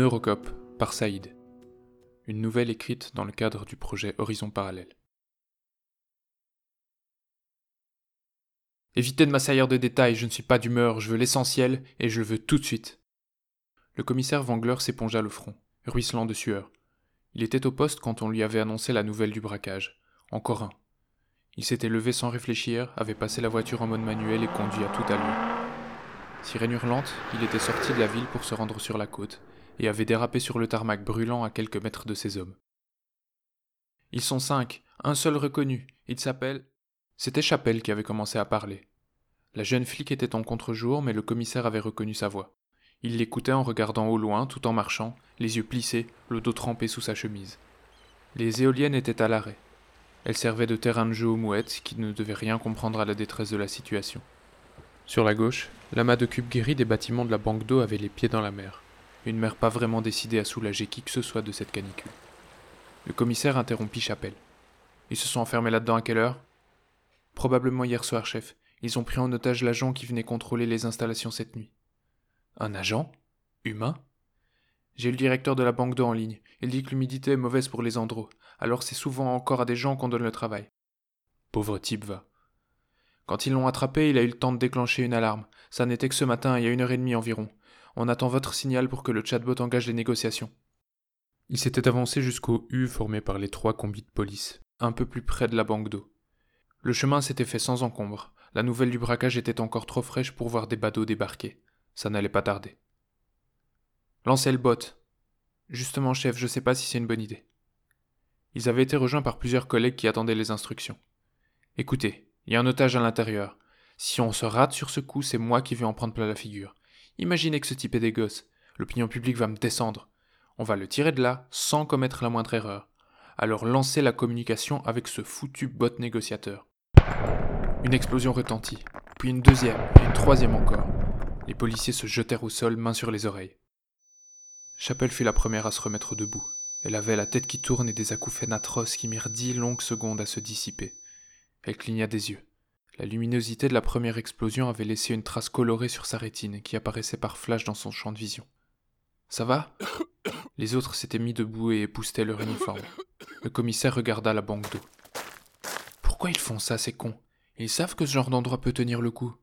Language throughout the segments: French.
Neurocop par Saïd. Une nouvelle écrite dans le cadre du projet Horizon Parallèle. Évitez de m'assaillir de détails, je ne suis pas d'humeur, je veux l'essentiel et je le veux tout de suite. Le commissaire Wangler s'épongea le front, ruisselant de sueur. Il était au poste quand on lui avait annoncé la nouvelle du braquage. Encore un. Il s'était levé sans réfléchir, avait passé la voiture en mode manuel et conduit à toute allure. Sirène hurlante, il était sorti de la ville pour se rendre sur la côte, et avait dérapé sur le tarmac brûlant à quelques mètres de ses hommes. Ils sont cinq, un seul reconnu, il s'appelle. C'était Chapelle qui avait commencé à parler. La jeune flic était en contre-jour, mais le commissaire avait reconnu sa voix. Il l'écoutait en regardant au loin, tout en marchant, les yeux plissés, le dos trempé sous sa chemise. Les éoliennes étaient à l'arrêt. Elles servaient de terrain de jeu aux mouettes qui ne devaient rien comprendre à la détresse de la situation. Sur la gauche, l'amas de cubes guéris des bâtiments de la banque d'eau avait les pieds dans la mer. Une mer pas vraiment décidée à soulager qui que ce soit de cette canicule. Le commissaire interrompit Chapelle. Ils se sont enfermés là-dedans à quelle heure? Probablement hier soir, chef. Ils ont pris en otage l'agent qui venait contrôler les installations cette nuit. Un agent? Humain? J'ai le directeur de la banque d'eau en ligne. Il dit que l'humidité est mauvaise pour les andros, alors c'est souvent encore à des gens qu'on donne le travail. Pauvre type va. Quand ils l'ont attrapé, il a eu le temps de déclencher une alarme. Ça n'était que ce matin, il y a une heure et demie environ. On attend votre signal pour que le chatbot engage les négociations. Il s'était avancé jusqu'au U formé par les trois combis de police, un peu plus près de la banque d'eau. Le chemin s'était fait sans encombre. La nouvelle du braquage était encore trop fraîche pour voir des badauds débarquer. Ça n'allait pas tarder. Lancez le bot. Justement, chef, je sais pas si c'est une bonne idée. Ils avaient été rejoints par plusieurs collègues qui attendaient les instructions. Écoutez, il y a un otage à l'intérieur. Si on se rate sur ce coup, c'est moi qui vais en prendre plein la figure. Imaginez que ce type est des gosses. L'opinion publique va me descendre. On va le tirer de là sans commettre la moindre erreur. Alors lancez la communication avec ce foutu bot négociateur. Une explosion retentit, puis une deuxième, et une troisième encore. Les policiers se jetèrent au sol, mains sur les oreilles. Chapelle fut la première à se remettre debout. Elle avait la tête qui tourne et des acouphènes atroces qui mirent dix longues secondes à se dissiper. Elle cligna des yeux. La luminosité de la première explosion avait laissé une trace colorée sur sa rétine qui apparaissait par flash dans son champ de vision. Ça va? Les autres s'étaient mis debout et époustaient leur uniforme. Le commissaire regarda la banque d'eau. Pourquoi ils font ça, ces cons? Ils savent que ce genre d'endroit peut tenir le coup.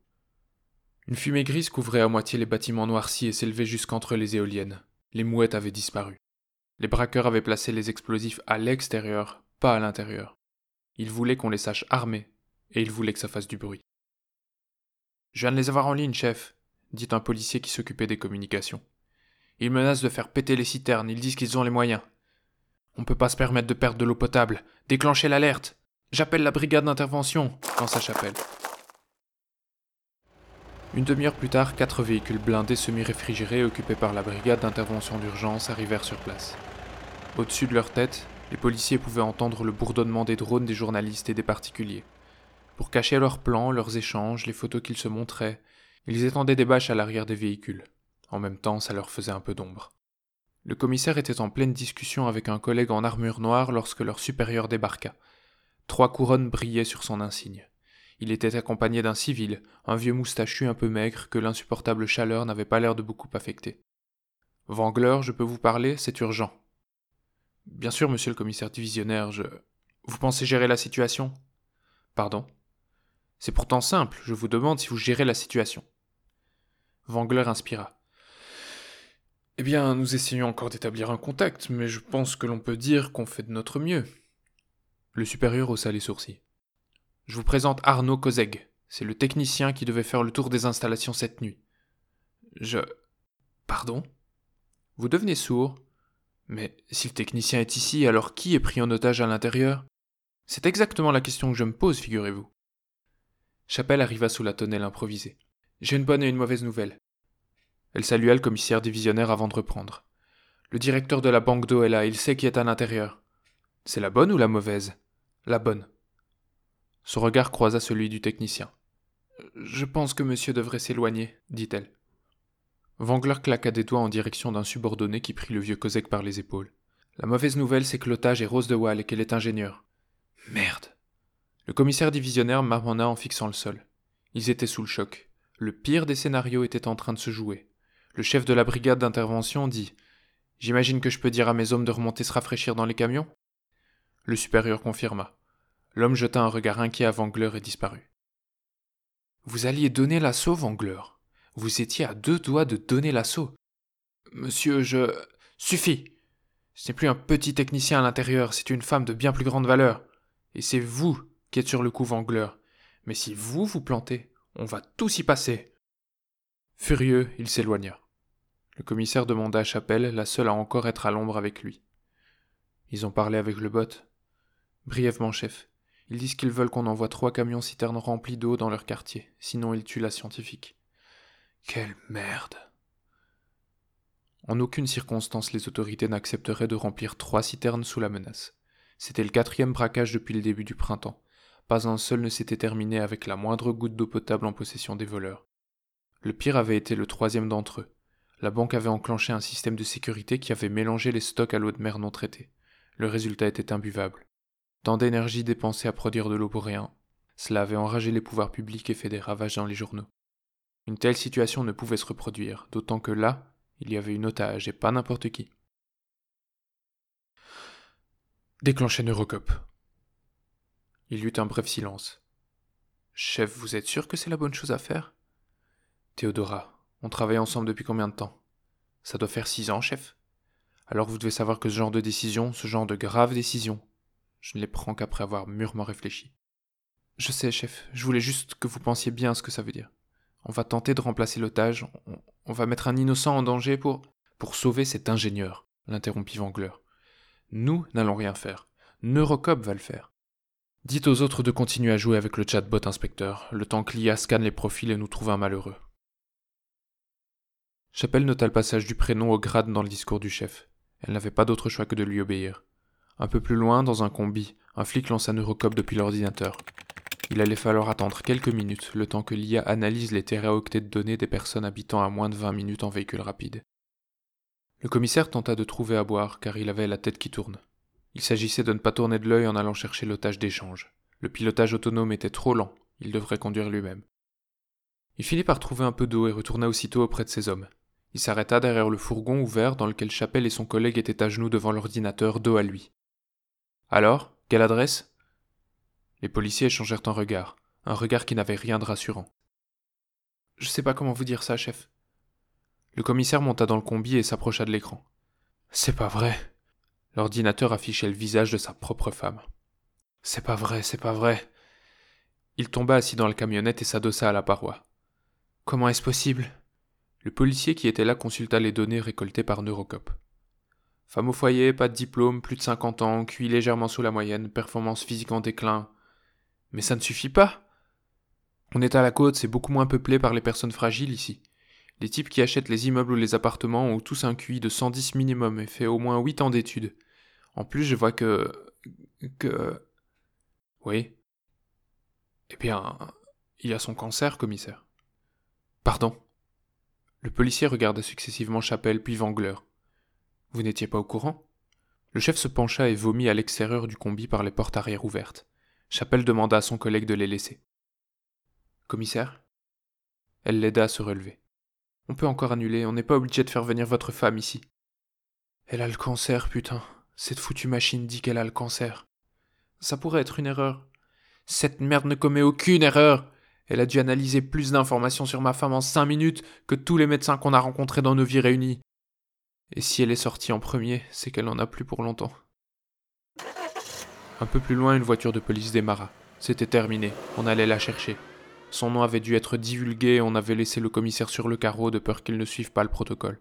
Une fumée grise couvrait à moitié les bâtiments noircis et s'élevait jusqu'entre les éoliennes. Les mouettes avaient disparu. Les braqueurs avaient placé les explosifs à l'extérieur, pas à l'intérieur. Ils voulaient qu'on les sache armés, et ils voulaient que ça fasse du bruit. Je viens de les avoir en ligne, chef, dit un policier qui s'occupait des communications. Ils menacent de faire péter les citernes, ils disent qu'ils ont les moyens. On ne peut pas se permettre de perdre de l'eau potable. Déclenchez l'alerte. J'appelle la brigade d'intervention, sa Chapelle. Une demi-heure plus tard, quatre véhicules blindés semi-réfrigérés occupés par la brigade d'intervention d'urgence arrivèrent sur place. Au-dessus de leur tête, les policiers pouvaient entendre le bourdonnement des drones des journalistes et des particuliers. Pour cacher leurs plans, leurs échanges, les photos qu'ils se montraient, ils étendaient des bâches à l'arrière des véhicules. En même temps, ça leur faisait un peu d'ombre. Le commissaire était en pleine discussion avec un collègue en armure noire lorsque leur supérieur débarqua. Trois couronnes brillaient sur son insigne. Il était accompagné d'un civil, un vieux moustachu un peu maigre que l'insupportable chaleur n'avait pas l'air de beaucoup affecter. Wangler, je peux vous parler, c'est urgent, Bien sûr, monsieur le commissaire divisionnaire, je. Vous pensez gérer la situation? Pardon? C'est pourtant simple, je vous demande si vous gérez la situation. Wangler inspira. Eh bien, nous essayons encore d'établir un contact, mais je pense que l'on peut dire qu'on fait de notre mieux. Le supérieur haussa les sourcils. Je vous présente Arnaud Kozeg. C'est le technicien qui devait faire le tour des installations cette nuit. Je. Pardon? Vous devenez sourd mais si le technicien est ici, alors qui est pris en otage à l'intérieur? C'est exactement la question que je me pose, figurez-vous. Chapelle arriva sous la tonnelle improvisée. J'ai une bonne et une mauvaise nouvelle. Elle salua le commissaire divisionnaire avant de reprendre. Le directeur de la banque d'eau est là, il sait qui est à l'intérieur. C'est la bonne ou la mauvaise? La bonne. Son regard croisa celui du technicien. Je pense que monsieur devrait s'éloigner, dit-elle. Wangler claqua des doigts en direction d'un subordonné qui prit le vieux Kozek par les épaules. La mauvaise nouvelle, c'est que l'otage est Rose de Wall et qu'elle est ingénieure. Merde. Le commissaire divisionnaire marmonna en fixant le sol. Ils étaient sous le choc. Le pire des scénarios était en train de se jouer. Le chef de la brigade d'intervention dit J'imagine que je peux dire à mes hommes de remonter se rafraîchir dans les camions? Le supérieur confirma. L'homme jeta un regard inquiet à Wangler et disparut. Vous alliez donner l'assaut, Wangler. Vous étiez à deux doigts de donner l'assaut. Monsieur, je. Suffit Ce n'est plus un petit technicien à l'intérieur, c'est une femme de bien plus grande valeur. Et c'est vous êtes sur le coup, Wangler. Mais si vous vous plantez, on va tous y passer. Furieux, il s'éloigna. Le commissaire demanda à Chapelle, la seule à encore être à l'ombre avec lui. Ils ont parlé avec le bot. Brièvement, chef. Ils disent qu'ils veulent qu'on envoie trois camions citernes remplis d'eau dans leur quartier, sinon ils tuent la scientifique. Quelle merde. En aucune circonstance les autorités n'accepteraient de remplir trois citernes sous la menace. C'était le quatrième braquage depuis le début du printemps. Pas un seul ne s'était terminé avec la moindre goutte d'eau potable en possession des voleurs. Le pire avait été le troisième d'entre eux. La banque avait enclenché un système de sécurité qui avait mélangé les stocks à l'eau de mer non traitée. Le résultat était imbuvable. Tant d'énergie dépensée à produire de l'eau pour rien, cela avait enragé les pouvoirs publics et fait des ravages dans les journaux. Une telle situation ne pouvait se reproduire, d'autant que là, il y avait une otage et pas n'importe qui. Déclenchez Neurocop. Il y eut un bref silence. Chef, vous êtes sûr que c'est la bonne chose à faire? Théodora, on travaille ensemble depuis combien de temps? Ça doit faire six ans, chef. Alors vous devez savoir que ce genre de décision, ce genre de grave décision, je ne les prends qu'après avoir mûrement réfléchi. Je sais, chef, je voulais juste que vous pensiez bien à ce que ça veut dire. On va tenter de remplacer l'otage, on, va mettre un innocent en danger pour. pour sauver cet ingénieur, l'interrompit Vangler. Nous n'allons rien faire. Neurocop va le faire. Dites aux autres de continuer à jouer avec le chatbot inspecteur, le temps que l'IA scanne les profils et nous trouve un malheureux. Chapelle nota le passage du prénom au grade dans le discours du chef. Elle n'avait pas d'autre choix que de lui obéir. Un peu plus loin, dans un combi, un flic lança Neurocop depuis l'ordinateur. Il allait falloir attendre quelques minutes, le temps que l'IA analyse les téraoctets de données des personnes habitant à moins de 20 minutes en véhicule rapide. Le commissaire tenta de trouver à boire, car il avait la tête qui tourne. Il s'agissait de ne pas tourner de l'œil en allant chercher l'otage d'échange. Le pilotage autonome était trop lent, il devrait conduire lui-même. Il finit par trouver un peu d'eau et retourna aussitôt auprès de ses hommes. Il s'arrêta derrière le fourgon ouvert dans lequel Chapelle et son collègue étaient à genoux devant l'ordinateur, dos à lui. Alors, quelle adresse? Les policiers échangèrent un regard, un regard qui n'avait rien de rassurant. Je sais pas comment vous dire ça, chef. Le commissaire monta dans le combi et s'approcha de l'écran. C'est pas vrai. L'ordinateur affichait le visage de sa propre femme. C'est pas vrai, c'est pas vrai. Il tomba assis dans la camionnette et s'adossa à la paroi. Comment est-ce possible? Le policier qui était là consulta les données récoltées par Neurocop. Femme au foyer, pas de diplôme, plus de 50 ans, QI légèrement sous la moyenne, performance physique en déclin. Mais ça ne suffit pas. On est à la côte, c'est beaucoup moins peuplé par les personnes fragiles ici. Les types qui achètent les immeubles ou les appartements ont tous un QI de 110 minimum et fait au moins 8 ans d'études. En plus, je vois que. que. Oui. Eh bien, il a son cancer, commissaire. Pardon. Le policier regarda successivement Chapelle puis Vangler. Vous n'étiez pas au courant? Le chef se pencha et vomit à l'extérieur du combi par les portes arrière ouvertes. Chapelle demanda à son collègue de les laisser. Commissaire? Elle l'aida à se relever. On peut encore annuler, on n'est pas obligé de faire venir votre femme ici. Elle a le cancer, putain. Cette foutue machine dit qu'elle a le cancer. Ça pourrait être une erreur. Cette merde ne commet aucune erreur. Elle a dû analyser plus d'informations sur ma femme en cinq minutes que tous les médecins qu'on a rencontrés dans nos vies réunies. Et si elle est sortie en premier, c'est qu'elle n'en a plus pour longtemps. Un peu plus loin, une voiture de police démarra. C'était terminé, on allait la chercher. Son nom avait dû être divulgué et on avait laissé le commissaire sur le carreau de peur qu'il ne suive pas le protocole.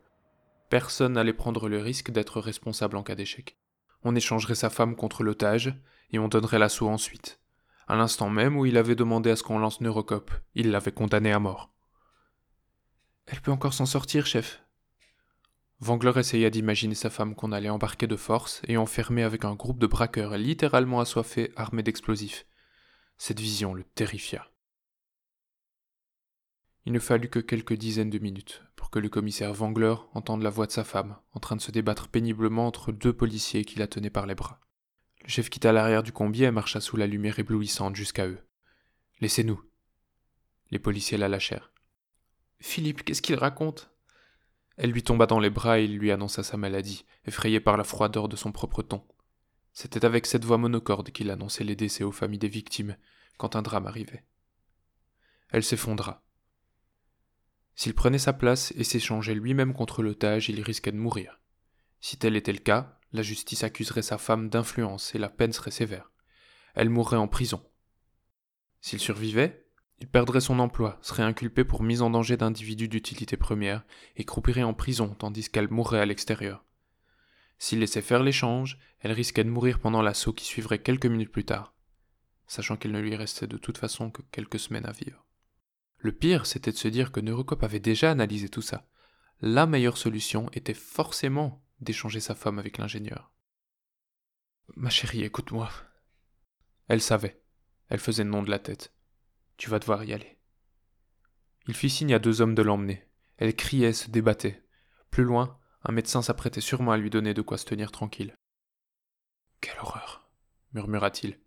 Personne n'allait prendre le risque d'être responsable en cas d'échec on échangerait sa femme contre l'otage, et on donnerait l'assaut ensuite. À l'instant même où il avait demandé à ce qu'on lance Neurocop, il l'avait condamné à mort. Elle peut encore s'en sortir, chef. Vangler essaya d'imaginer sa femme qu'on allait embarquer de force et enfermer avec un groupe de braqueurs littéralement assoiffés armés d'explosifs. Cette vision le terrifia. Il ne fallut que quelques dizaines de minutes pour que le commissaire Vangler entende la voix de sa femme, en train de se débattre péniblement entre deux policiers qui la tenaient par les bras. Le chef quitta l'arrière du combi et marcha sous la lumière éblouissante jusqu'à eux. Laissez-nous. Les policiers la lâchèrent. Philippe, qu'est-ce qu'il raconte? Elle lui tomba dans les bras et il lui annonça sa maladie, effrayé par la froideur de son propre ton. C'était avec cette voix monocorde qu'il annonçait les décès aux familles des victimes quand un drame arrivait. Elle s'effondra. S'il prenait sa place et s'échangeait lui-même contre l'otage, il risquait de mourir. Si tel était le cas, la justice accuserait sa femme d'influence et la peine serait sévère. Elle mourrait en prison. S'il survivait, il perdrait son emploi, serait inculpé pour mise en danger d'individus d'utilité première et croupirait en prison tandis qu'elle mourrait à l'extérieur. S'il laissait faire l'échange, elle risquait de mourir pendant l'assaut qui suivrait quelques minutes plus tard, sachant qu'il ne lui restait de toute façon que quelques semaines à vivre. Le pire, c'était de se dire que Neurocop avait déjà analysé tout ça. La meilleure solution était forcément d'échanger sa femme avec l'ingénieur. Ma chérie, écoute-moi. Elle savait. Elle faisait le nom de la tête. Tu vas devoir y aller. Il fit signe à deux hommes de l'emmener. Elle criait, se débattait. Plus loin, un médecin s'apprêtait sûrement à lui donner de quoi se tenir tranquille. Quelle horreur, murmura-t-il.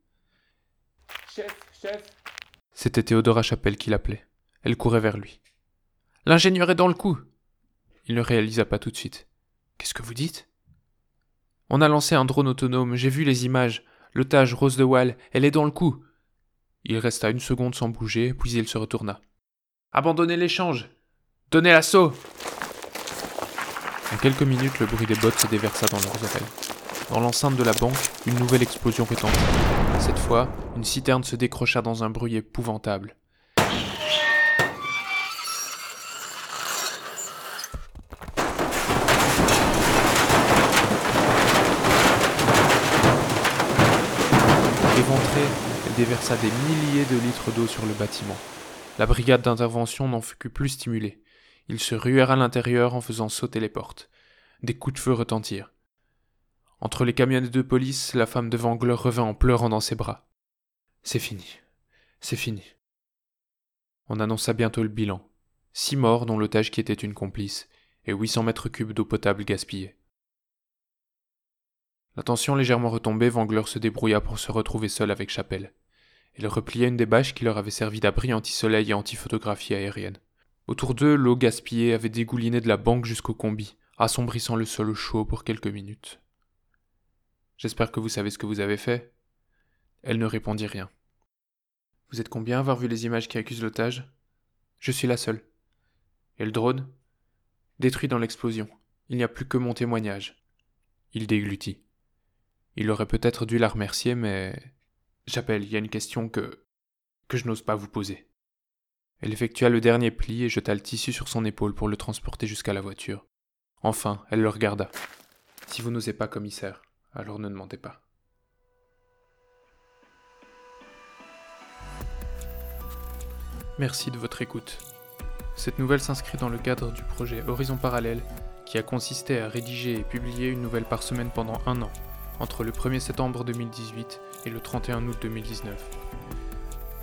Chef, chef. C'était Théodora Chapelle qui l'appelait. Elle courait vers lui. L'ingénieur est dans le coup. Il ne réalisa pas tout de suite. Qu'est-ce que vous dites? On a lancé un drone autonome, j'ai vu les images. L'otage Rose de Wall, elle est dans le coup. Il resta une seconde sans bouger, puis il se retourna. Abandonnez l'échange Donnez l'assaut En quelques minutes, le bruit des bottes se déversa dans leurs oreilles. Dans l'enceinte de la banque, une nouvelle explosion retentit. Cette fois, une citerne se décrocha dans un bruit épouvantable. Éventrée, elle déversa des milliers de litres d'eau sur le bâtiment. La brigade d'intervention n'en fut que plus stimulée. Ils se ruèrent à l'intérieur en faisant sauter les portes. Des coups de feu retentirent. Entre les camionnettes de police, la femme de Wangler revint en pleurant dans ses bras. C'est fini. C'est fini. On annonça bientôt le bilan. Six morts, dont l'otage qui était une complice, et 800 mètres cubes d'eau potable gaspillée. La tension légèrement retombée, Wangler se débrouilla pour se retrouver seul avec Chapelle. Il replia une des bâches qui leur avait servi d'abri anti-soleil et anti-photographie aérienne. Autour d'eux, l'eau gaspillée avait dégouliné de la banque jusqu'au combi, assombrissant le sol chaud pour quelques minutes. J'espère que vous savez ce que vous avez fait. Elle ne répondit rien. Vous êtes combien à avoir vu les images qui accusent l'otage? Je suis la seule. Et le drone? Détruit dans l'explosion. Il n'y a plus que mon témoignage. Il déglutit. Il aurait peut-être dû la remercier, mais. J'appelle, il y a une question que. que je n'ose pas vous poser. Elle effectua le dernier pli et jeta le tissu sur son épaule pour le transporter jusqu'à la voiture. Enfin, elle le regarda. Si vous n'osez pas, commissaire, alors ne demandez pas. Merci de votre écoute. Cette nouvelle s'inscrit dans le cadre du projet Horizon Parallèle, qui a consisté à rédiger et publier une nouvelle par semaine pendant un an, entre le 1er septembre 2018 et le 31 août 2019.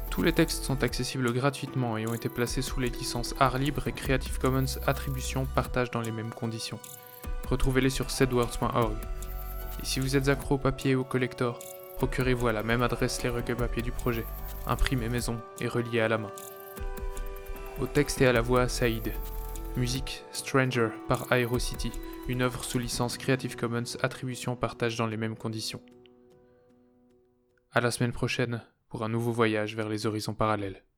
Tous les textes sont accessibles gratuitement et ont été placés sous les licences Art Libre et Creative Commons Attribution Partage dans les mêmes conditions. Retrouvez-les sur sedwords.org. Et si vous êtes accro au papier et au collector, procurez-vous à la même adresse les recueils papier du projet, imprimés maison et reliés à la main. Au texte et à la voix, Saïd. Musique Stranger par Aerocity, une œuvre sous licence Creative Commons Attribution Partage dans les mêmes conditions. À la semaine prochaine pour un nouveau voyage vers les horizons parallèles.